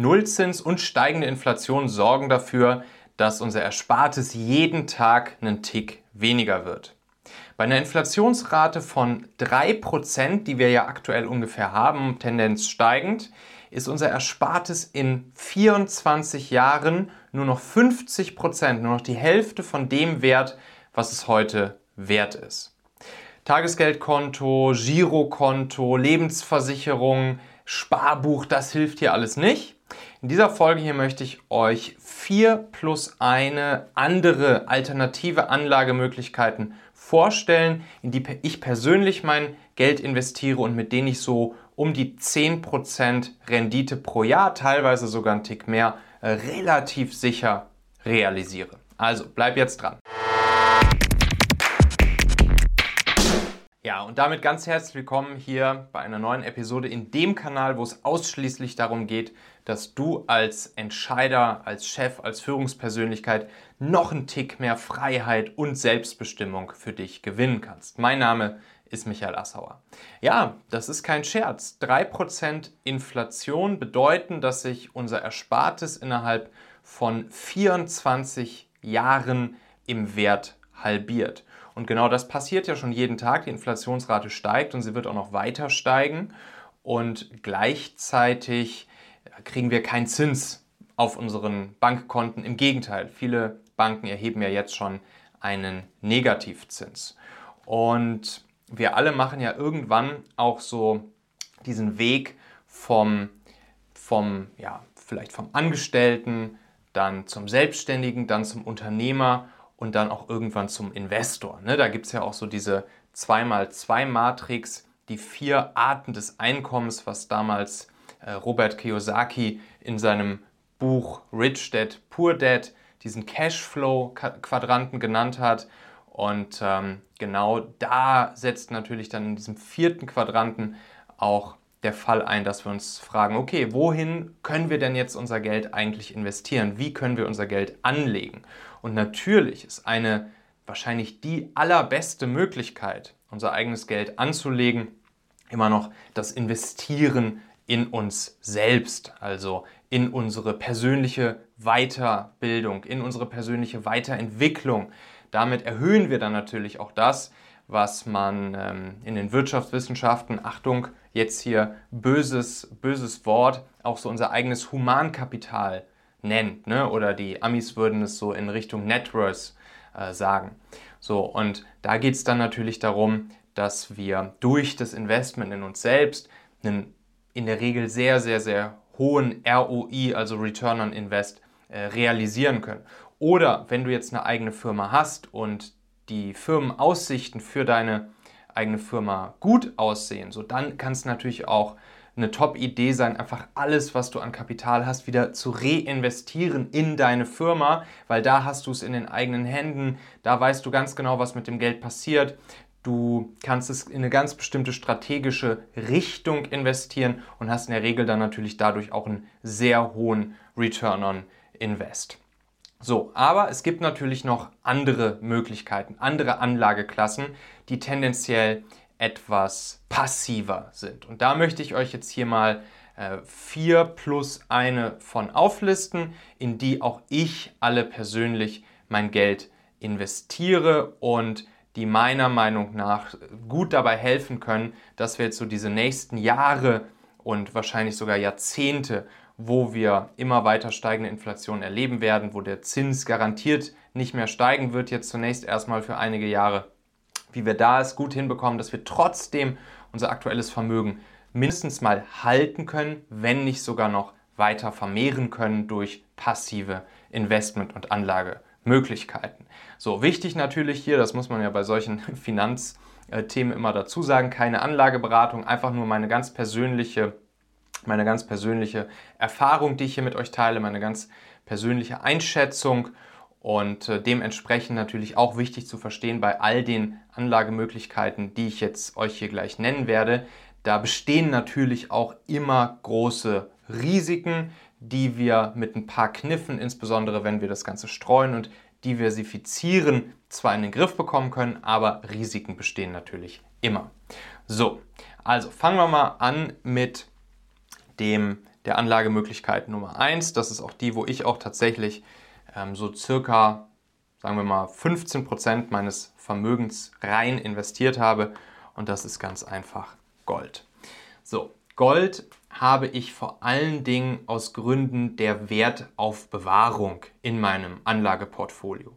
Nullzins und steigende Inflation sorgen dafür, dass unser Erspartes jeden Tag einen Tick weniger wird. Bei einer Inflationsrate von 3%, die wir ja aktuell ungefähr haben, Tendenz steigend, ist unser Erspartes in 24 Jahren nur noch 50%, nur noch die Hälfte von dem Wert, was es heute wert ist. Tagesgeldkonto, Girokonto, Lebensversicherung, Sparbuch, das hilft hier alles nicht. In dieser Folge hier möchte ich euch vier plus eine andere alternative Anlagemöglichkeiten vorstellen, in die ich persönlich mein Geld investiere und mit denen ich so um die 10% Rendite pro Jahr, teilweise sogar ein Tick mehr, äh, relativ sicher realisiere. Also bleib jetzt dran. Ja, und damit ganz herzlich willkommen hier bei einer neuen Episode in dem Kanal, wo es ausschließlich darum geht, dass du als Entscheider, als Chef, als Führungspersönlichkeit noch einen Tick mehr Freiheit und Selbstbestimmung für dich gewinnen kannst. Mein Name ist Michael Assauer. Ja, das ist kein Scherz. 3% Inflation bedeuten, dass sich unser Erspartes innerhalb von 24 Jahren im Wert halbiert. Und genau das passiert ja schon jeden Tag. Die Inflationsrate steigt und sie wird auch noch weiter steigen. Und gleichzeitig kriegen wir keinen Zins auf unseren Bankkonten. Im Gegenteil, viele Banken erheben ja jetzt schon einen Negativzins. Und wir alle machen ja irgendwann auch so diesen Weg vom, vom ja, vielleicht vom Angestellten, dann zum Selbstständigen, dann zum Unternehmer und dann auch irgendwann zum Investor. Ne? Da gibt es ja auch so diese 2x2-Matrix, die vier Arten des Einkommens, was damals Robert Kiyosaki in seinem Buch Rich Dad, Poor Dad diesen Cashflow-Quadranten genannt hat. Und ähm, genau da setzt natürlich dann in diesem vierten Quadranten auch der Fall ein, dass wir uns fragen, okay, wohin können wir denn jetzt unser Geld eigentlich investieren? Wie können wir unser Geld anlegen? Und natürlich ist eine wahrscheinlich die allerbeste Möglichkeit, unser eigenes Geld anzulegen, immer noch das Investieren in uns selbst, also in unsere persönliche Weiterbildung, in unsere persönliche Weiterentwicklung. Damit erhöhen wir dann natürlich auch das, was man ähm, in den Wirtschaftswissenschaften, Achtung, jetzt hier böses, böses Wort, auch so unser eigenes Humankapital nennt. Ne? Oder die Amis würden es so in Richtung Networth äh, sagen. So, und da geht es dann natürlich darum, dass wir durch das Investment in uns selbst einen in der Regel sehr, sehr, sehr hohen ROI, also Return on Invest, äh, realisieren können. Oder wenn du jetzt eine eigene Firma hast und die Firmenaussichten für deine eigene Firma gut aussehen, so dann kann es natürlich auch eine Top-Idee sein, einfach alles, was du an Kapital hast, wieder zu reinvestieren in deine Firma, weil da hast du es in den eigenen Händen, da weißt du ganz genau, was mit dem Geld passiert. Du kannst es in eine ganz bestimmte strategische Richtung investieren und hast in der Regel dann natürlich dadurch auch einen sehr hohen Return on Invest. So, aber es gibt natürlich noch andere Möglichkeiten, andere Anlageklassen, die tendenziell etwas passiver sind. Und da möchte ich euch jetzt hier mal äh, vier plus eine von auflisten, in die auch ich alle persönlich mein Geld investiere und die meiner Meinung nach gut dabei helfen können, dass wir jetzt so diese nächsten Jahre und wahrscheinlich sogar Jahrzehnte, wo wir immer weiter steigende Inflation erleben werden, wo der Zins garantiert nicht mehr steigen wird, jetzt zunächst erstmal für einige Jahre, wie wir da es gut hinbekommen, dass wir trotzdem unser aktuelles Vermögen mindestens mal halten können, wenn nicht sogar noch weiter vermehren können durch passive Investment- und Anlagemöglichkeiten. So, wichtig natürlich hier, das muss man ja bei solchen Finanzthemen immer dazu sagen, keine Anlageberatung, einfach nur meine ganz persönliche, meine ganz persönliche Erfahrung, die ich hier mit euch teile, meine ganz persönliche Einschätzung und äh, dementsprechend natürlich auch wichtig zu verstehen bei all den Anlagemöglichkeiten, die ich jetzt euch hier gleich nennen werde. Da bestehen natürlich auch immer große Risiken, die wir mit ein paar Kniffen, insbesondere wenn wir das Ganze streuen und diversifizieren, zwar in den Griff bekommen können, aber Risiken bestehen natürlich immer. So, also fangen wir mal an mit dem der Anlagemöglichkeit Nummer eins. Das ist auch die, wo ich auch tatsächlich ähm, so circa, sagen wir mal, 15 Prozent meines Vermögens rein investiert habe. Und das ist ganz einfach Gold. So, Gold habe ich vor allen Dingen aus Gründen der Wertaufbewahrung in meinem Anlageportfolio.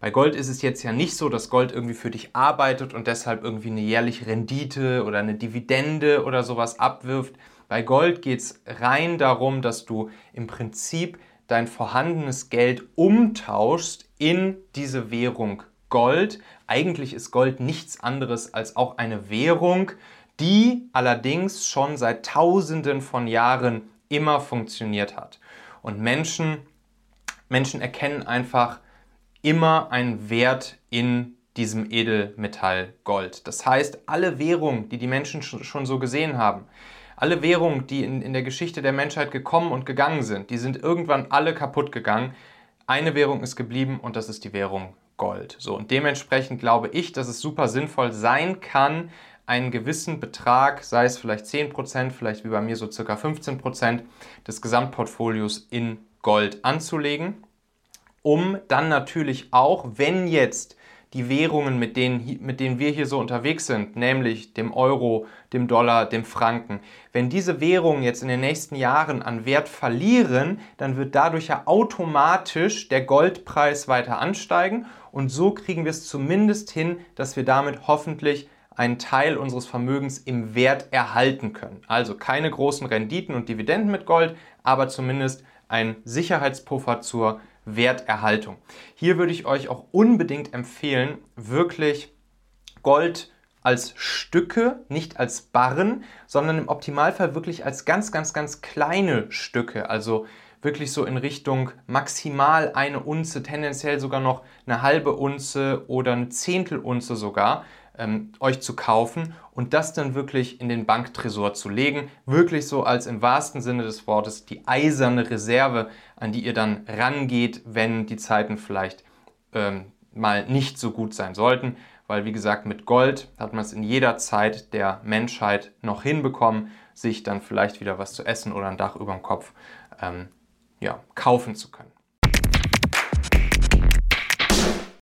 Bei Gold ist es jetzt ja nicht so, dass Gold irgendwie für dich arbeitet und deshalb irgendwie eine jährliche Rendite oder eine Dividende oder sowas abwirft. Bei Gold geht es rein darum, dass du im Prinzip dein vorhandenes Geld umtauschst in diese Währung Gold. Eigentlich ist Gold nichts anderes als auch eine Währung, die allerdings schon seit Tausenden von Jahren immer funktioniert hat. Und Menschen, Menschen erkennen einfach, immer einen Wert in diesem Edelmetall Gold. Das heißt, alle Währungen, die die Menschen schon so gesehen haben, alle Währungen, die in, in der Geschichte der Menschheit gekommen und gegangen sind, die sind irgendwann alle kaputt gegangen. Eine Währung ist geblieben und das ist die Währung Gold. So, und dementsprechend glaube ich, dass es super sinnvoll sein kann, einen gewissen Betrag, sei es vielleicht 10%, vielleicht wie bei mir so circa 15% des Gesamtportfolios in Gold anzulegen um dann natürlich auch, wenn jetzt die Währungen, mit denen, mit denen wir hier so unterwegs sind, nämlich dem Euro, dem Dollar, dem Franken, wenn diese Währungen jetzt in den nächsten Jahren an Wert verlieren, dann wird dadurch ja automatisch der Goldpreis weiter ansteigen und so kriegen wir es zumindest hin, dass wir damit hoffentlich einen Teil unseres Vermögens im Wert erhalten können. Also keine großen Renditen und Dividenden mit Gold, aber zumindest ein Sicherheitspuffer zur Werterhaltung. Hier würde ich euch auch unbedingt empfehlen, wirklich Gold als Stücke, nicht als Barren, sondern im Optimalfall wirklich als ganz, ganz, ganz kleine Stücke. Also wirklich so in Richtung maximal eine Unze, tendenziell sogar noch eine halbe Unze oder eine Zehntelunze sogar ähm, euch zu kaufen und das dann wirklich in den Banktresor zu legen. Wirklich so als im wahrsten Sinne des Wortes die eiserne Reserve, an die ihr dann rangeht, wenn die Zeiten vielleicht ähm, mal nicht so gut sein sollten. Weil wie gesagt, mit Gold hat man es in jeder Zeit der Menschheit noch hinbekommen, sich dann vielleicht wieder was zu essen oder ein Dach über dem Kopf ähm, ja, kaufen zu können.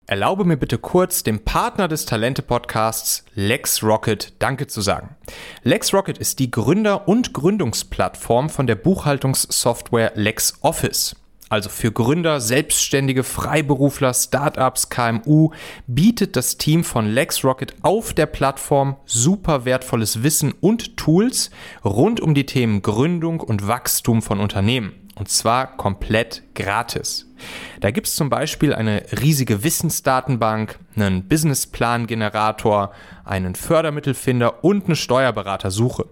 Erlaube mir bitte kurz dem Partner des Talente-Podcasts LexRocket Danke zu sagen. LexRocket ist die Gründer- und Gründungsplattform von der Buchhaltungssoftware LexOffice. Also für Gründer, Selbstständige, Freiberufler, Startups, KMU bietet das Team von LexRocket auf der Plattform super wertvolles Wissen und Tools rund um die Themen Gründung und Wachstum von Unternehmen. Und zwar komplett gratis. Da gibt es zum Beispiel eine riesige Wissensdatenbank, einen Businessplan-Generator, einen Fördermittelfinder und eine Steuerberatersuche.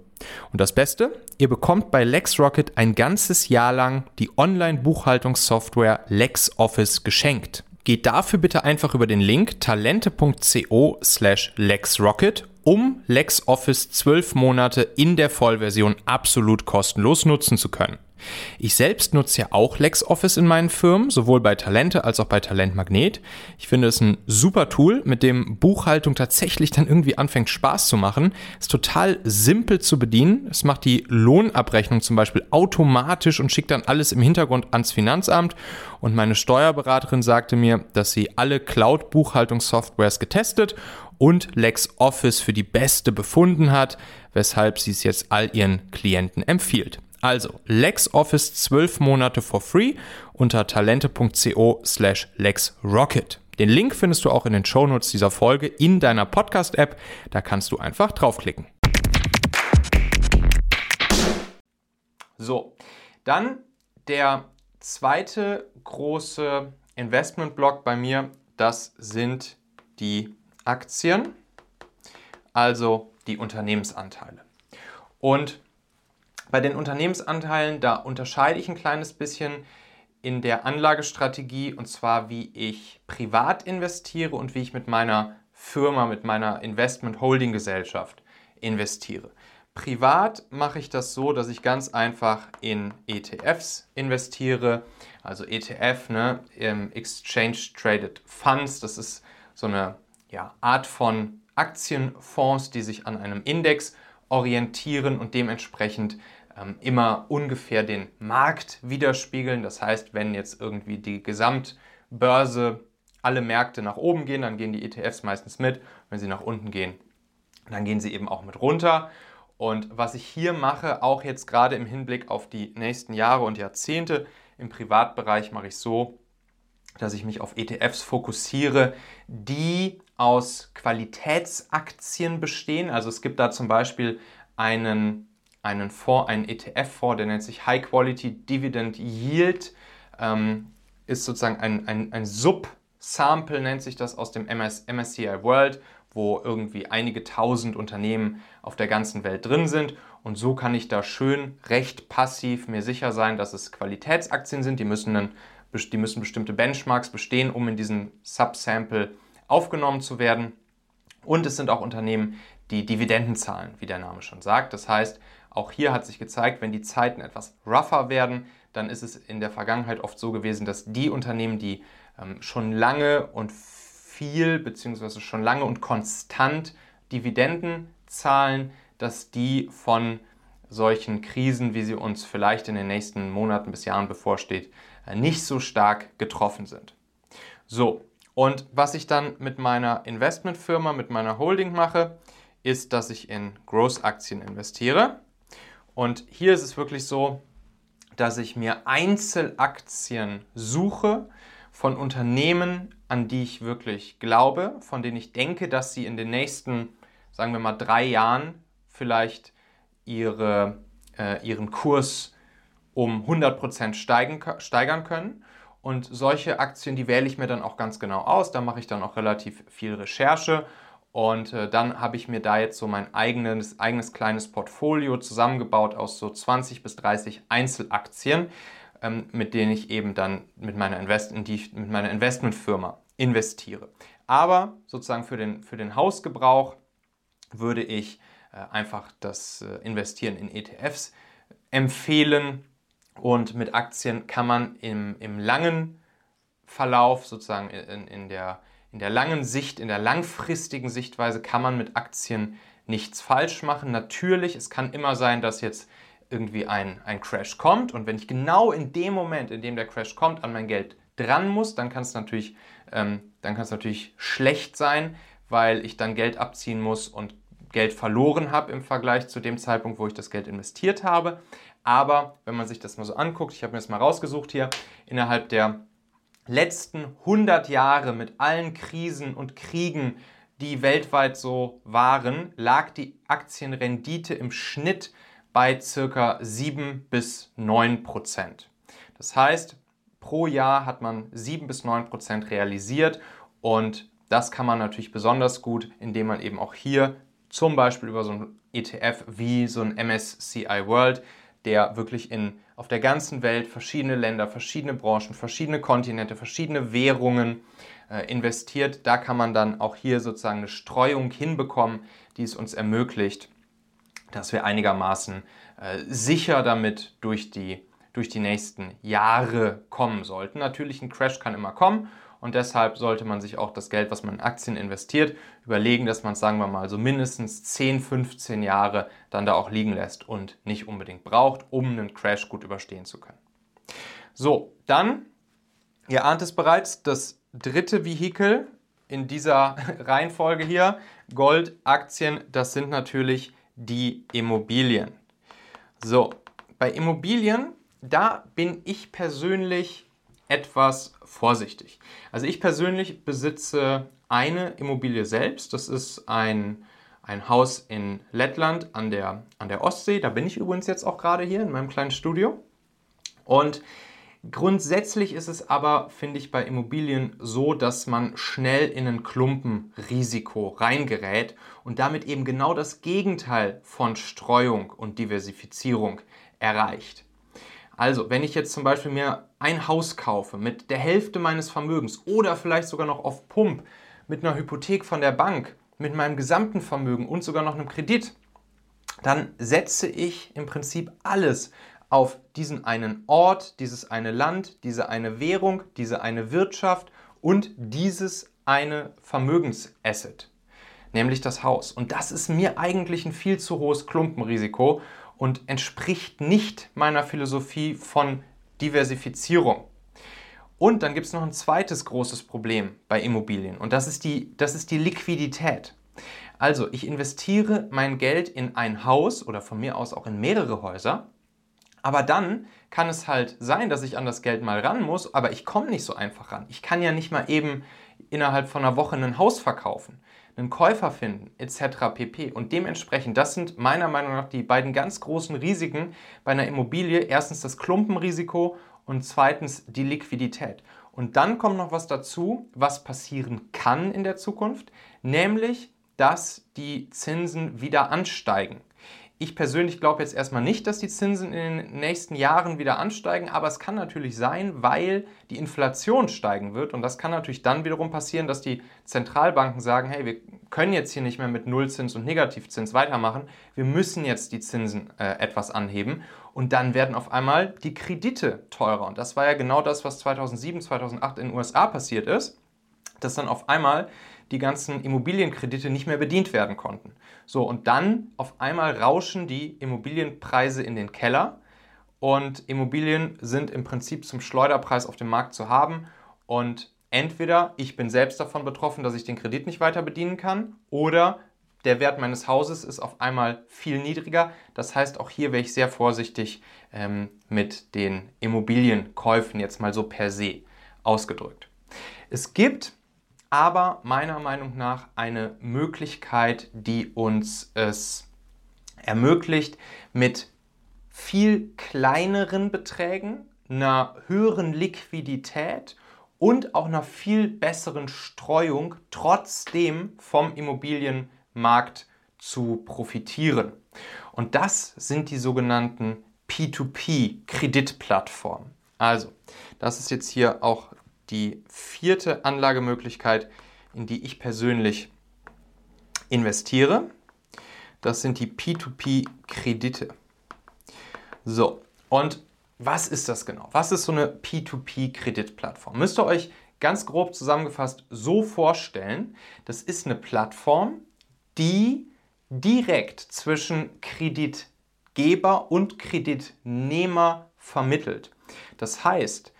Und das Beste, ihr bekommt bei LexRocket ein ganzes Jahr lang die Online-Buchhaltungssoftware LexOffice geschenkt. Geht dafür bitte einfach über den Link talente.co slash LexRocket, um LexOffice 12 Monate in der Vollversion absolut kostenlos nutzen zu können. Ich selbst nutze ja auch LexOffice in meinen Firmen, sowohl bei Talente als auch bei Talent Magnet. Ich finde es ein super Tool, mit dem Buchhaltung tatsächlich dann irgendwie anfängt Spaß zu machen. Ist total simpel zu bedienen. Es macht die Lohnabrechnung zum Beispiel automatisch und schickt dann alles im Hintergrund ans Finanzamt. Und meine Steuerberaterin sagte mir, dass sie alle Cloud-Buchhaltungssoftwares getestet und LexOffice für die beste befunden hat, weshalb sie es jetzt all ihren Klienten empfiehlt. Also LexOffice 12 Monate for free unter talente.co slash LexRocket. Den Link findest du auch in den Shownotes dieser Folge in deiner Podcast-App. Da kannst du einfach draufklicken. So, dann der zweite große Investmentblock bei mir, das sind die Aktien, also die Unternehmensanteile. Und bei den Unternehmensanteilen, da unterscheide ich ein kleines bisschen in der Anlagestrategie und zwar wie ich privat investiere und wie ich mit meiner Firma, mit meiner Investment Holding Gesellschaft investiere. Privat mache ich das so, dass ich ganz einfach in ETFs investiere. Also ETF, ne, Exchange Traded Funds, das ist so eine ja, Art von Aktienfonds, die sich an einem Index orientieren und dementsprechend immer ungefähr den Markt widerspiegeln. Das heißt, wenn jetzt irgendwie die Gesamtbörse alle Märkte nach oben gehen, dann gehen die ETFs meistens mit. Wenn sie nach unten gehen, dann gehen sie eben auch mit runter. Und was ich hier mache, auch jetzt gerade im Hinblick auf die nächsten Jahre und Jahrzehnte, im Privatbereich mache ich so, dass ich mich auf ETFs fokussiere, die aus Qualitätsaktien bestehen. Also es gibt da zum Beispiel einen, einen Fonds, einen ETF-Fonds, der nennt sich High Quality Dividend Yield, ähm, ist sozusagen ein, ein, ein Sub-Sample, nennt sich das aus dem MS, MSCI World, wo irgendwie einige tausend Unternehmen auf der ganzen Welt drin sind. Und so kann ich da schön recht passiv mir sicher sein, dass es Qualitätsaktien sind. Die müssen, dann, die müssen bestimmte Benchmarks bestehen, um in diesen Subsample aufgenommen zu werden. Und es sind auch Unternehmen, die Dividenden zahlen, wie der Name schon sagt. Das heißt, auch hier hat sich gezeigt, wenn die Zeiten etwas rougher werden, dann ist es in der Vergangenheit oft so gewesen, dass die Unternehmen, die ähm, schon lange und viel bzw. schon lange und konstant Dividenden zahlen, dass die von solchen Krisen, wie sie uns vielleicht in den nächsten Monaten bis Jahren bevorsteht, äh, nicht so stark getroffen sind. So, und was ich dann mit meiner Investmentfirma, mit meiner Holding mache, ist, dass ich in Growth-Aktien investiere. Und hier ist es wirklich so, dass ich mir Einzelaktien suche von Unternehmen, an die ich wirklich glaube, von denen ich denke, dass sie in den nächsten, sagen wir mal, drei Jahren vielleicht ihre, äh, ihren Kurs um 100% steigen, steigern können. Und solche Aktien, die wähle ich mir dann auch ganz genau aus. Da mache ich dann auch relativ viel Recherche. Und äh, dann habe ich mir da jetzt so mein eigenes, eigenes kleines Portfolio zusammengebaut aus so 20 bis 30 Einzelaktien, ähm, mit denen ich eben dann mit meiner, Invest in die, mit meiner Investmentfirma investiere. Aber sozusagen für den, für den Hausgebrauch würde ich äh, einfach das äh, Investieren in ETFs empfehlen und mit Aktien kann man im, im langen Verlauf, sozusagen in, in, der, in der langen Sicht, in der langfristigen Sichtweise, kann man mit Aktien nichts falsch machen. Natürlich, es kann immer sein, dass jetzt irgendwie ein, ein Crash kommt und wenn ich genau in dem Moment, in dem der Crash kommt, an mein Geld dran muss, dann kann es natürlich, ähm, dann kann es natürlich schlecht sein, weil ich dann Geld abziehen muss und Geld verloren habe im Vergleich zu dem Zeitpunkt, wo ich das Geld investiert habe. Aber wenn man sich das mal so anguckt, ich habe mir das mal rausgesucht hier, innerhalb der letzten 100 Jahre mit allen Krisen und Kriegen, die weltweit so waren, lag die Aktienrendite im Schnitt bei circa 7 bis 9 Prozent. Das heißt, pro Jahr hat man 7 bis 9 Prozent realisiert und das kann man natürlich besonders gut, indem man eben auch hier zum Beispiel über so ein ETF wie so ein MSCI World der wirklich in, auf der ganzen Welt verschiedene Länder, verschiedene Branchen, verschiedene Kontinente, verschiedene Währungen äh, investiert. Da kann man dann auch hier sozusagen eine Streuung hinbekommen, die es uns ermöglicht, dass wir einigermaßen äh, sicher damit durch die, durch die nächsten Jahre kommen sollten. Natürlich, ein Crash kann immer kommen und deshalb sollte man sich auch das Geld, was man in Aktien investiert, überlegen, dass man es, sagen wir mal, so mindestens 10, 15 Jahre dann da auch liegen lässt und nicht unbedingt braucht, um einen Crash gut überstehen zu können. So, dann, ihr ahnt es bereits, das dritte Vehikel in dieser Reihenfolge hier, Gold, Aktien, das sind natürlich die Immobilien. So, bei Immobilien, da bin ich persönlich etwas vorsichtig. Also ich persönlich besitze eine Immobilie selbst. Das ist ein, ein Haus in Lettland an der, an der Ostsee. Da bin ich übrigens jetzt auch gerade hier in meinem kleinen Studio. Und grundsätzlich ist es aber, finde ich, bei Immobilien so, dass man schnell in ein Klumpenrisiko reingerät und damit eben genau das Gegenteil von Streuung und Diversifizierung erreicht. Also, wenn ich jetzt zum Beispiel mir ein Haus kaufe mit der Hälfte meines Vermögens oder vielleicht sogar noch auf Pump mit einer Hypothek von der Bank, mit meinem gesamten Vermögen und sogar noch einem Kredit, dann setze ich im Prinzip alles auf diesen einen Ort, dieses eine Land, diese eine Währung, diese eine Wirtschaft und dieses eine Vermögensasset, nämlich das Haus. Und das ist mir eigentlich ein viel zu hohes Klumpenrisiko und entspricht nicht meiner Philosophie von Diversifizierung. Und dann gibt es noch ein zweites großes Problem bei Immobilien und das ist die, das ist die Liquidität. Also ich investiere mein Geld in ein Haus oder von mir aus auch in mehrere Häuser, aber dann kann es halt sein, dass ich an das Geld mal ran muss, aber ich komme nicht so einfach ran. Ich kann ja nicht mal eben innerhalb von einer Woche ein Haus verkaufen, einen Käufer finden, etc. pp. Und dementsprechend, das sind meiner Meinung nach die beiden ganz großen Risiken bei einer Immobilie. Erstens das Klumpenrisiko und zweitens die Liquidität. Und dann kommt noch was dazu, was passieren kann in der Zukunft, nämlich, dass die Zinsen wieder ansteigen. Ich persönlich glaube jetzt erstmal nicht, dass die Zinsen in den nächsten Jahren wieder ansteigen, aber es kann natürlich sein, weil die Inflation steigen wird. Und das kann natürlich dann wiederum passieren, dass die Zentralbanken sagen, hey, wir können jetzt hier nicht mehr mit Nullzins und Negativzins weitermachen. Wir müssen jetzt die Zinsen äh, etwas anheben. Und dann werden auf einmal die Kredite teurer. Und das war ja genau das, was 2007, 2008 in den USA passiert ist, dass dann auf einmal die ganzen Immobilienkredite nicht mehr bedient werden konnten. So, und dann auf einmal rauschen die Immobilienpreise in den Keller und Immobilien sind im Prinzip zum Schleuderpreis auf dem Markt zu haben und entweder ich bin selbst davon betroffen, dass ich den Kredit nicht weiter bedienen kann oder der Wert meines Hauses ist auf einmal viel niedriger. Das heißt, auch hier wäre ich sehr vorsichtig ähm, mit den Immobilienkäufen, jetzt mal so per se ausgedrückt. Es gibt aber meiner Meinung nach eine Möglichkeit, die uns es ermöglicht, mit viel kleineren Beträgen, einer höheren Liquidität und auch einer viel besseren Streuung trotzdem vom Immobilienmarkt zu profitieren. Und das sind die sogenannten P2P-Kreditplattformen. Also, das ist jetzt hier auch die vierte Anlagemöglichkeit, in die ich persönlich investiere. Das sind die P2P-Kredite. So, und was ist das genau? Was ist so eine P2P-Kreditplattform? Müsst ihr euch ganz grob zusammengefasst so vorstellen, das ist eine Plattform, die direkt zwischen Kreditgeber und Kreditnehmer vermittelt. Das heißt,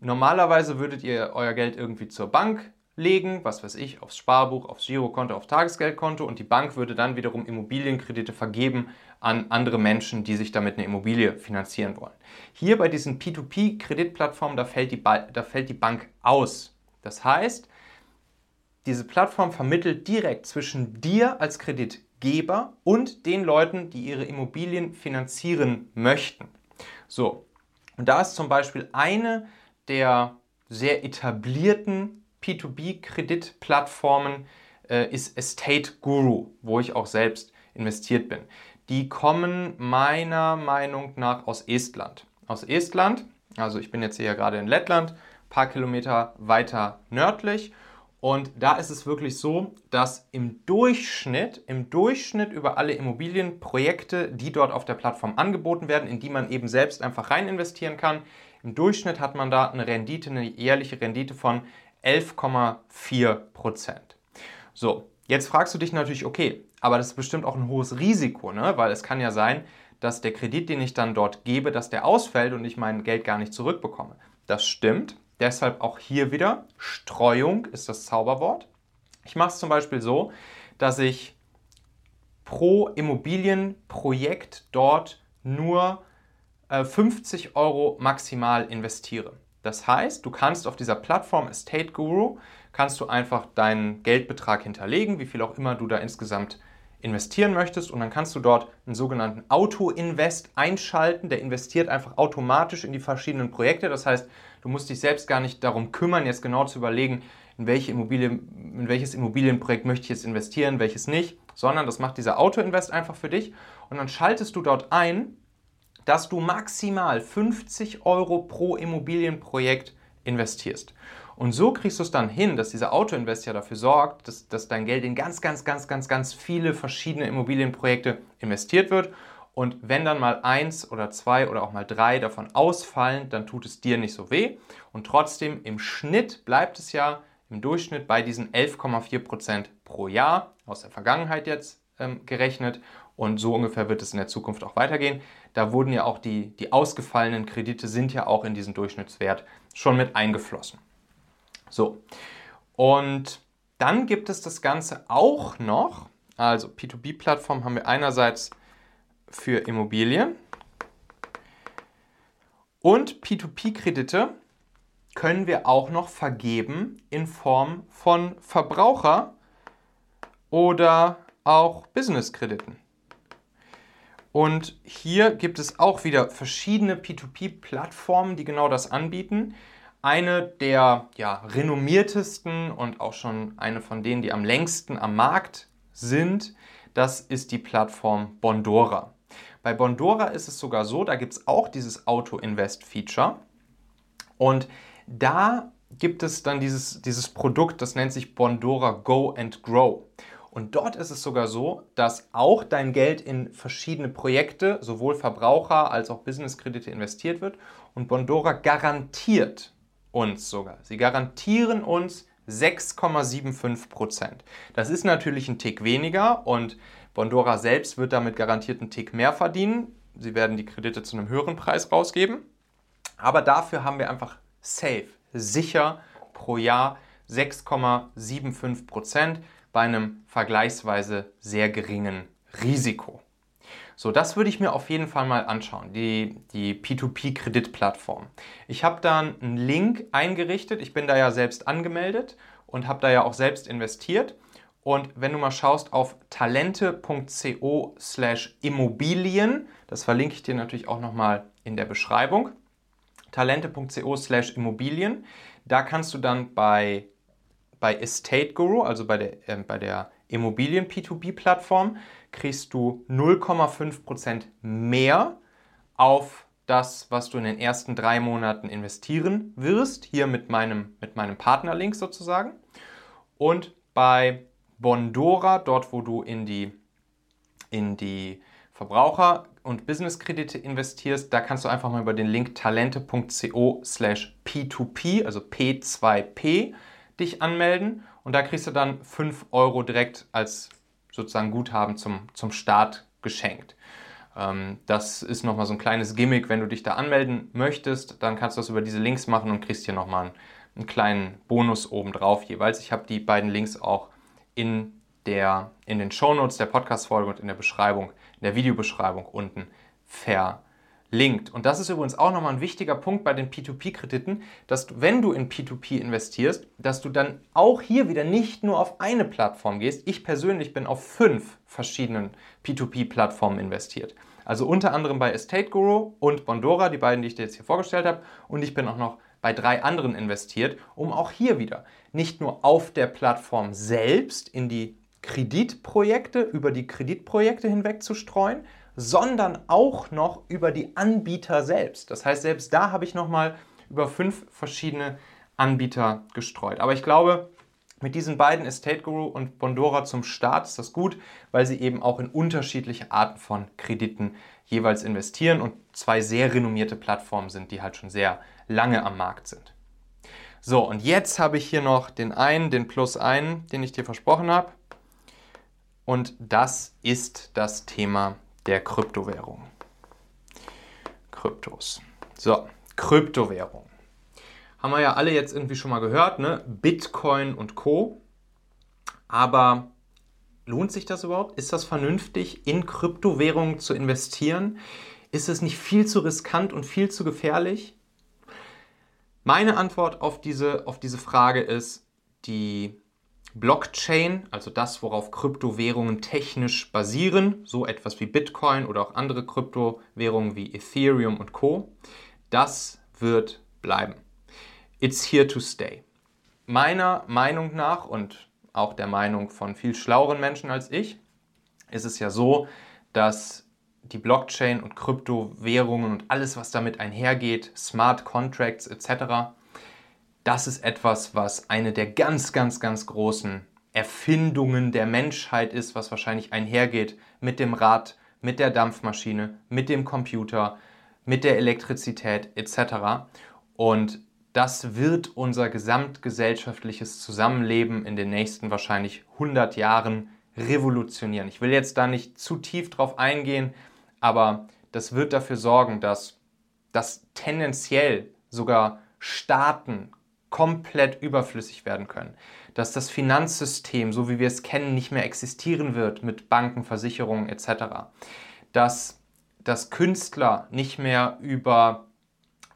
Normalerweise würdet ihr euer Geld irgendwie zur Bank legen, was weiß ich, aufs Sparbuch, aufs Girokonto, aufs Tagesgeldkonto und die Bank würde dann wiederum Immobilienkredite vergeben an andere Menschen, die sich damit eine Immobilie finanzieren wollen. Hier bei diesen P2P-Kreditplattformen, da, fällt die da fällt die Bank aus. Das heißt, diese Plattform vermittelt direkt zwischen dir als Kreditgeber und den Leuten, die ihre Immobilien finanzieren möchten. So, und da ist zum Beispiel eine der sehr etablierten P2B-Kreditplattformen äh, ist Estate Guru, wo ich auch selbst investiert bin. Die kommen meiner Meinung nach aus Estland. Aus Estland, also ich bin jetzt hier gerade in Lettland, ein paar Kilometer weiter nördlich. Und da ist es wirklich so, dass im Durchschnitt, im Durchschnitt über alle Immobilienprojekte, die dort auf der Plattform angeboten werden, in die man eben selbst einfach rein investieren kann, im Durchschnitt hat man da eine Rendite, eine jährliche Rendite von 11,4 Prozent. So, jetzt fragst du dich natürlich, okay, aber das ist bestimmt auch ein hohes Risiko, ne? weil es kann ja sein, dass der Kredit, den ich dann dort gebe, dass der ausfällt und ich mein Geld gar nicht zurückbekomme. Das stimmt. Deshalb auch hier wieder Streuung ist das Zauberwort. Ich mache es zum Beispiel so, dass ich pro Immobilienprojekt dort nur 50 äh, Euro maximal investiere. Das heißt, du kannst auf dieser Plattform Estate Guru, kannst du einfach deinen Geldbetrag hinterlegen, wie viel auch immer du da insgesamt investieren möchtest und dann kannst du dort einen sogenannten Auto-Invest einschalten. Der investiert einfach automatisch in die verschiedenen Projekte. Das heißt, du musst dich selbst gar nicht darum kümmern, jetzt genau zu überlegen, in, welche Immobilie, in welches Immobilienprojekt möchte ich jetzt investieren, welches nicht, sondern das macht dieser Auto-Invest einfach für dich und dann schaltest du dort ein, dass du maximal 50 Euro pro Immobilienprojekt investierst. Und so kriegst du es dann hin, dass dieser Autoinvest ja dafür sorgt, dass, dass dein Geld in ganz, ganz, ganz, ganz, ganz viele verschiedene Immobilienprojekte investiert wird. Und wenn dann mal eins oder zwei oder auch mal drei davon ausfallen, dann tut es dir nicht so weh. Und trotzdem im Schnitt bleibt es ja im Durchschnitt bei diesen 11,4 Prozent pro Jahr aus der Vergangenheit jetzt ähm, gerechnet. Und so ungefähr wird es in der Zukunft auch weitergehen. Da wurden ja auch die, die ausgefallenen Kredite sind ja auch in diesen Durchschnittswert schon mit eingeflossen. So. Und dann gibt es das Ganze auch noch. Also P2B-Plattform haben wir einerseits für Immobilien und P2P-Kredite können wir auch noch vergeben in Form von Verbraucher- oder auch Business-Krediten. Und hier gibt es auch wieder verschiedene P2P-Plattformen, die genau das anbieten. Eine der ja, renommiertesten und auch schon eine von denen, die am längsten am Markt sind, das ist die Plattform Bondora. Bei Bondora ist es sogar so, da gibt es auch dieses Auto-Invest-Feature. Und da gibt es dann dieses, dieses Produkt, das nennt sich Bondora Go and Grow. Und dort ist es sogar so, dass auch dein Geld in verschiedene Projekte, sowohl Verbraucher als auch Businesskredite investiert wird. Und Bondora garantiert uns sogar. Sie garantieren uns 6,75 Prozent. Das ist natürlich ein Tick weniger und Bondora selbst wird damit garantiert einen Tick mehr verdienen. Sie werden die Kredite zu einem höheren Preis rausgeben. Aber dafür haben wir einfach safe, sicher pro Jahr 6,75 Prozent bei einem vergleichsweise sehr geringen Risiko. So, das würde ich mir auf jeden Fall mal anschauen, die, die P2P-Kreditplattform. Ich habe da einen Link eingerichtet, ich bin da ja selbst angemeldet und habe da ja auch selbst investiert. Und wenn du mal schaust auf talente.co slash Immobilien, das verlinke ich dir natürlich auch nochmal in der Beschreibung, talente.co slash Immobilien, da kannst du dann bei bei Estate Guru, also bei der, äh, bei der Immobilien P2B-Plattform, kriegst du 0,5% mehr auf das, was du in den ersten drei Monaten investieren wirst, hier mit meinem, mit meinem Partnerlink sozusagen. Und bei Bondora, dort wo du in die, in die Verbraucher- und Businesskredite investierst, da kannst du einfach mal über den Link talente.co slash P2P, also P2P, dich anmelden und da kriegst du dann 5 Euro direkt als sozusagen Guthaben zum, zum Start geschenkt. Ähm, das ist nochmal so ein kleines Gimmick, wenn du dich da anmelden möchtest, dann kannst du das über diese Links machen und kriegst hier nochmal einen, einen kleinen Bonus obendrauf jeweils. Ich habe die beiden Links auch in, der, in den Shownotes der Podcast-Folge und in der Beschreibung, in der Videobeschreibung unten verlinkt linkt. Und das ist übrigens auch nochmal ein wichtiger Punkt bei den P2P-Krediten, dass du, wenn du in P2P investierst, dass du dann auch hier wieder nicht nur auf eine Plattform gehst. Ich persönlich bin auf fünf verschiedenen P2P-Plattformen investiert. Also unter anderem bei Estate Guru und Bondora, die beiden, die ich dir jetzt hier vorgestellt habe. Und ich bin auch noch bei drei anderen investiert, um auch hier wieder nicht nur auf der Plattform selbst in die Kreditprojekte, über die Kreditprojekte hinweg zu streuen, sondern auch noch über die Anbieter selbst. Das heißt, selbst da habe ich nochmal über fünf verschiedene Anbieter gestreut. Aber ich glaube, mit diesen beiden Estate Guru und Bondora zum Start ist das gut, weil sie eben auch in unterschiedliche Arten von Krediten jeweils investieren und zwei sehr renommierte Plattformen sind, die halt schon sehr lange am Markt sind. So, und jetzt habe ich hier noch den einen, den Plus einen, den ich dir versprochen habe. Und das ist das Thema der Kryptowährung. Kryptos. So, Kryptowährung. Haben wir ja alle jetzt irgendwie schon mal gehört, ne? Bitcoin und Co. Aber lohnt sich das überhaupt? Ist das vernünftig, in Kryptowährungen zu investieren? Ist es nicht viel zu riskant und viel zu gefährlich? Meine Antwort auf diese, auf diese Frage ist, die Blockchain, also das, worauf Kryptowährungen technisch basieren, so etwas wie Bitcoin oder auch andere Kryptowährungen wie Ethereum und Co, das wird bleiben. It's here to stay. Meiner Meinung nach und auch der Meinung von viel schlaueren Menschen als ich, ist es ja so, dass die Blockchain und Kryptowährungen und alles, was damit einhergeht, Smart Contracts etc., das ist etwas, was eine der ganz, ganz, ganz großen Erfindungen der Menschheit ist, was wahrscheinlich einhergeht mit dem Rad, mit der Dampfmaschine, mit dem Computer, mit der Elektrizität etc. Und das wird unser gesamtgesellschaftliches Zusammenleben in den nächsten wahrscheinlich 100 Jahren revolutionieren. Ich will jetzt da nicht zu tief drauf eingehen, aber das wird dafür sorgen, dass, dass tendenziell sogar Staaten komplett überflüssig werden können. Dass das Finanzsystem, so wie wir es kennen, nicht mehr existieren wird mit Banken, Versicherungen etc. Dass, dass Künstler nicht mehr über,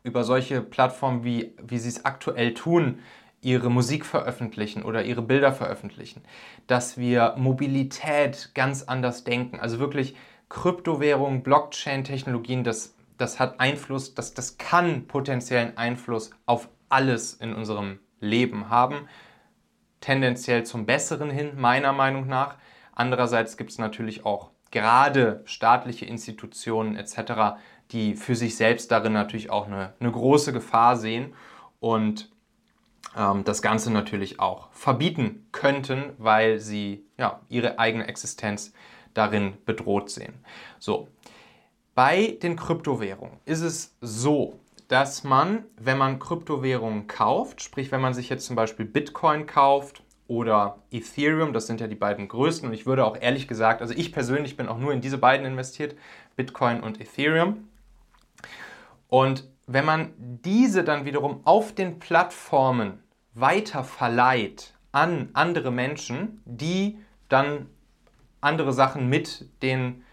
über solche Plattformen, wie, wie sie es aktuell tun, ihre Musik veröffentlichen oder ihre Bilder veröffentlichen. Dass wir Mobilität ganz anders denken. Also wirklich Kryptowährungen, Blockchain-Technologien, das, das hat Einfluss, das, das kann potenziellen Einfluss auf alles in unserem Leben haben. Tendenziell zum Besseren hin, meiner Meinung nach. Andererseits gibt es natürlich auch gerade staatliche Institutionen etc., die für sich selbst darin natürlich auch eine, eine große Gefahr sehen und ähm, das Ganze natürlich auch verbieten könnten, weil sie ja, ihre eigene Existenz darin bedroht sehen. So, bei den Kryptowährungen ist es so, dass man, wenn man Kryptowährungen kauft, sprich wenn man sich jetzt zum Beispiel Bitcoin kauft oder Ethereum, das sind ja die beiden größten und ich würde auch ehrlich gesagt, also ich persönlich bin auch nur in diese beiden investiert, Bitcoin und Ethereum. Und wenn man diese dann wiederum auf den Plattformen weiter verleiht an andere Menschen, die dann andere Sachen mit den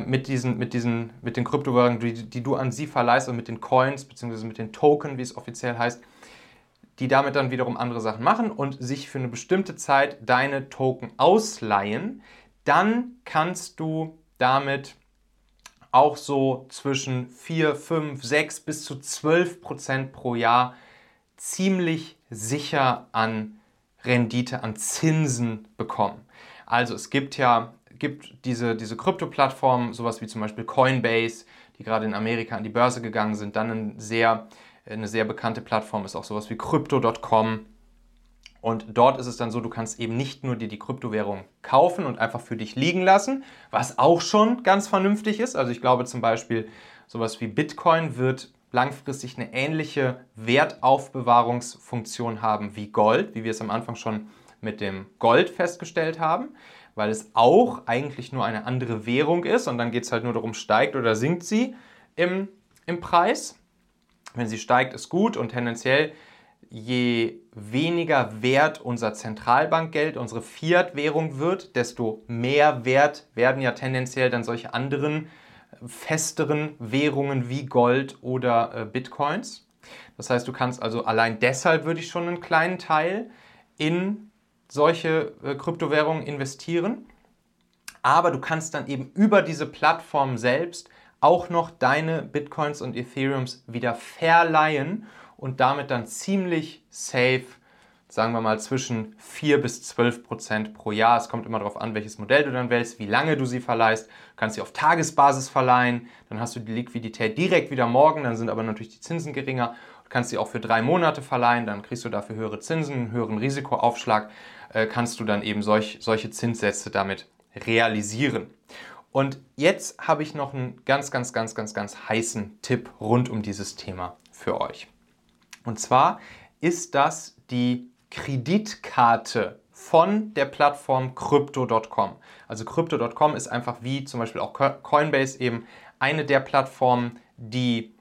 mit diesen, mit diesen, mit den Kryptowährungen, die, die du an sie verleihst und mit den Coins, beziehungsweise mit den Token, wie es offiziell heißt, die damit dann wiederum andere Sachen machen und sich für eine bestimmte Zeit deine Token ausleihen, dann kannst du damit auch so zwischen 4, 5, 6 bis zu 12 Prozent pro Jahr ziemlich sicher an Rendite, an Zinsen bekommen. Also es gibt ja gibt diese, diese Krypto-Plattformen, sowas wie zum Beispiel Coinbase, die gerade in Amerika an die Börse gegangen sind. Dann ein sehr, eine sehr bekannte Plattform ist auch sowas wie Crypto.com. Und dort ist es dann so, du kannst eben nicht nur dir die Kryptowährung kaufen und einfach für dich liegen lassen, was auch schon ganz vernünftig ist. Also ich glaube zum Beispiel, sowas wie Bitcoin wird langfristig eine ähnliche Wertaufbewahrungsfunktion haben wie Gold, wie wir es am Anfang schon mit dem Gold festgestellt haben weil es auch eigentlich nur eine andere Währung ist und dann geht es halt nur darum, steigt oder sinkt sie im, im Preis. Wenn sie steigt, ist gut und tendenziell je weniger wert unser Zentralbankgeld, unsere Fiat-Währung wird, desto mehr wert werden ja tendenziell dann solche anderen festeren Währungen wie Gold oder äh, Bitcoins. Das heißt, du kannst also allein deshalb würde ich schon einen kleinen Teil in solche äh, Kryptowährungen investieren. Aber du kannst dann eben über diese Plattform selbst auch noch deine Bitcoins und Ethereums wieder verleihen und damit dann ziemlich safe, sagen wir mal, zwischen 4 bis 12 Prozent pro Jahr. Es kommt immer darauf an, welches Modell du dann wählst, wie lange du sie verleihst. Du kannst sie auf Tagesbasis verleihen, dann hast du die Liquidität direkt wieder morgen, dann sind aber natürlich die Zinsen geringer. Kannst sie auch für drei Monate verleihen, dann kriegst du dafür höhere Zinsen, einen höheren Risikoaufschlag. Äh, kannst du dann eben solch, solche Zinssätze damit realisieren. Und jetzt habe ich noch einen ganz, ganz, ganz, ganz, ganz heißen Tipp rund um dieses Thema für euch. Und zwar ist das die Kreditkarte von der Plattform Crypto.com. Also Crypto.com ist einfach wie zum Beispiel auch Coinbase eben eine der Plattformen, die,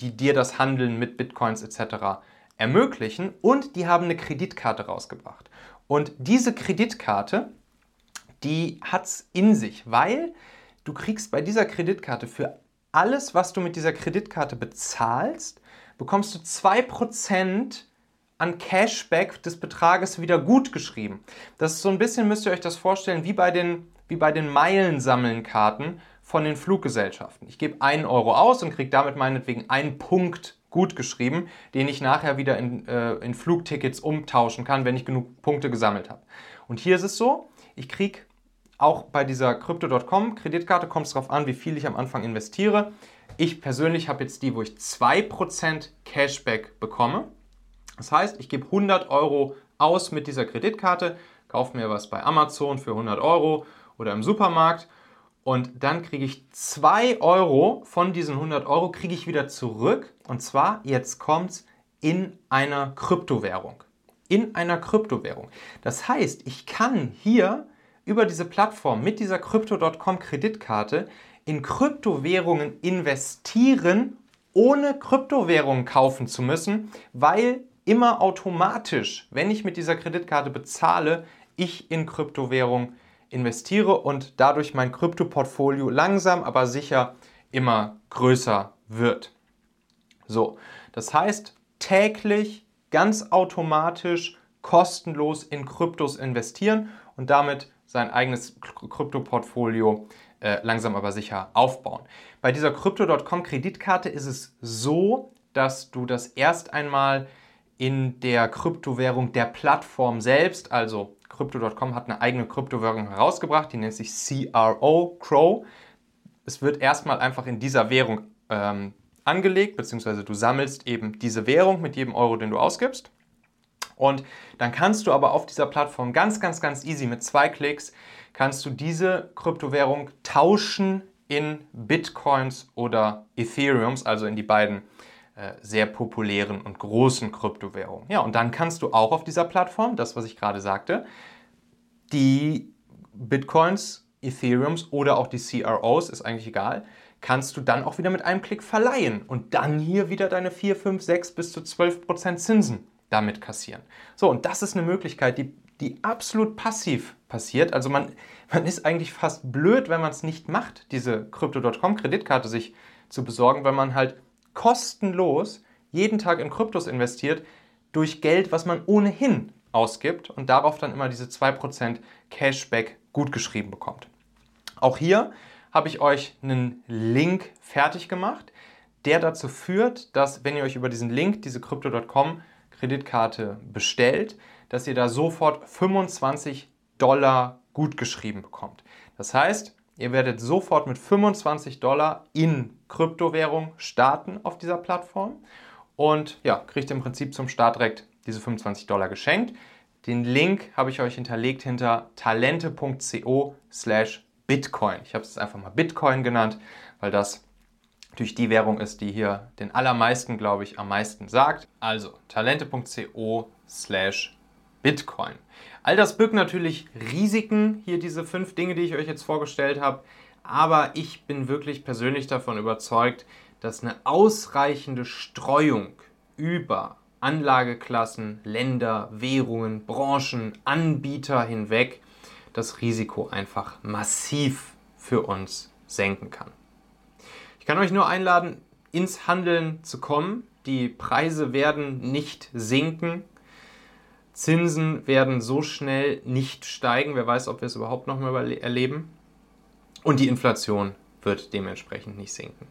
die dir das Handeln mit Bitcoins etc. ermöglichen und die haben eine Kreditkarte rausgebracht. Und diese Kreditkarte, die hat es in sich, weil du kriegst bei dieser Kreditkarte für alles, was du mit dieser Kreditkarte bezahlst, bekommst du 2% an Cashback des Betrages wieder gut geschrieben. Das ist so ein bisschen, müsst ihr euch das vorstellen, wie bei den, wie bei den Meilensammelnkarten von den Fluggesellschaften. Ich gebe einen Euro aus und kriege damit meinetwegen einen Punkt gut geschrieben, den ich nachher wieder in, äh, in Flugtickets umtauschen kann, wenn ich genug Punkte gesammelt habe. Und hier ist es so, ich kriege auch bei dieser Crypto.com Kreditkarte, kommt es darauf an, wie viel ich am Anfang investiere. Ich persönlich habe jetzt die, wo ich 2% Cashback bekomme. Das heißt, ich gebe 100 Euro aus mit dieser Kreditkarte, kaufe mir was bei Amazon für 100 Euro oder im Supermarkt und dann kriege ich 2 Euro von diesen 100 Euro kriege ich wieder zurück. Und zwar, jetzt kommt es in einer Kryptowährung. In einer Kryptowährung. Das heißt, ich kann hier über diese Plattform mit dieser Crypto.com Kreditkarte in Kryptowährungen investieren, ohne Kryptowährungen kaufen zu müssen, weil immer automatisch, wenn ich mit dieser Kreditkarte bezahle, ich in Kryptowährung investiere und dadurch mein Kryptoportfolio langsam, aber sicher immer größer wird. So, das heißt, täglich ganz automatisch kostenlos in Kryptos investieren und damit sein eigenes Kryptoportfolio äh, langsam aber sicher aufbauen. Bei dieser Crypto.com Kreditkarte ist es so, dass du das erst einmal in der Kryptowährung der Plattform selbst, also Crypto.com hat eine eigene Kryptowährung herausgebracht, die nennt sich CRO, Crow. Es wird erstmal einfach in dieser Währung ähm, angelegt, beziehungsweise du sammelst eben diese Währung mit jedem Euro, den du ausgibst. Und dann kannst du aber auf dieser Plattform ganz, ganz, ganz easy mit zwei Klicks kannst du diese Kryptowährung tauschen in Bitcoins oder Ethereums, also in die beiden sehr populären und großen Kryptowährungen. Ja, und dann kannst du auch auf dieser Plattform, das was ich gerade sagte, die Bitcoins, Ethereums oder auch die CROs, ist eigentlich egal, kannst du dann auch wieder mit einem Klick verleihen und dann hier wieder deine 4, 5, 6 bis zu 12 Prozent Zinsen damit kassieren. So, und das ist eine Möglichkeit, die, die absolut passiv passiert. Also man, man ist eigentlich fast blöd, wenn man es nicht macht, diese Crypto.com Kreditkarte sich zu besorgen, weil man halt kostenlos jeden Tag in Kryptos investiert durch Geld, was man ohnehin ausgibt und darauf dann immer diese 2% Cashback gutgeschrieben bekommt. Auch hier habe ich euch einen Link fertig gemacht, der dazu führt, dass wenn ihr euch über diesen Link, diese Crypto.com Kreditkarte bestellt, dass ihr da sofort 25 Dollar gutgeschrieben bekommt. Das heißt, ihr werdet sofort mit 25 Dollar in Kryptowährung starten auf dieser Plattform und ja, kriegt im Prinzip zum Start direkt diese 25 Dollar geschenkt. Den Link habe ich euch hinterlegt hinter talente.co slash Bitcoin. Ich habe es einfach mal Bitcoin genannt, weil das durch die Währung ist, die hier den allermeisten, glaube ich, am meisten sagt. Also talente.co slash Bitcoin. All das birgt natürlich Risiken, hier diese fünf Dinge, die ich euch jetzt vorgestellt habe. Aber ich bin wirklich persönlich davon überzeugt, dass eine ausreichende Streuung über Anlageklassen, Länder, Währungen, Branchen, Anbieter hinweg das Risiko einfach massiv für uns senken kann. Ich kann euch nur einladen, ins Handeln zu kommen. Die Preise werden nicht sinken. Zinsen werden so schnell nicht steigen. Wer weiß, ob wir es überhaupt noch mal erleben. Und die Inflation wird dementsprechend nicht sinken.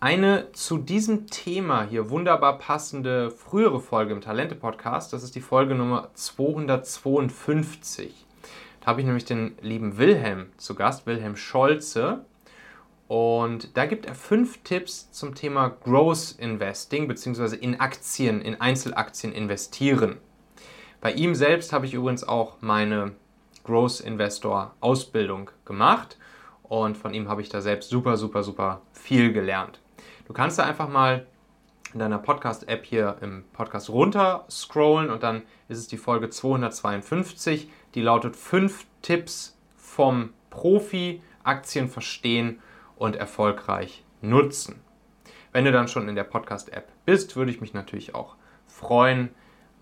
Eine zu diesem Thema hier wunderbar passende frühere Folge im Talente-Podcast, das ist die Folge Nummer 252. Da habe ich nämlich den lieben Wilhelm zu Gast, Wilhelm Scholze. Und da gibt er fünf Tipps zum Thema Growth Investing bzw. in Aktien, in Einzelaktien investieren. Bei ihm selbst habe ich übrigens auch meine Growth Investor Ausbildung gemacht und von ihm habe ich da selbst super, super, super viel gelernt. Du kannst da einfach mal in deiner Podcast-App hier im Podcast runter scrollen und dann ist es die Folge 252, die lautet fünf Tipps vom Profi Aktien verstehen und erfolgreich nutzen. Wenn du dann schon in der Podcast-App bist, würde ich mich natürlich auch freuen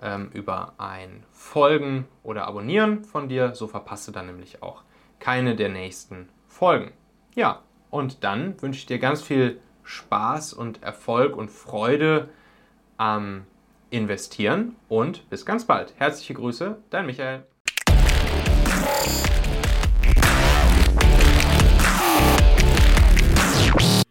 ähm, über ein Folgen oder Abonnieren von dir. So verpasst du dann nämlich auch keine der nächsten Folgen. Ja, und dann wünsche ich dir ganz viel Spaß und Erfolg und Freude am Investieren und bis ganz bald. Herzliche Grüße, dein Michael.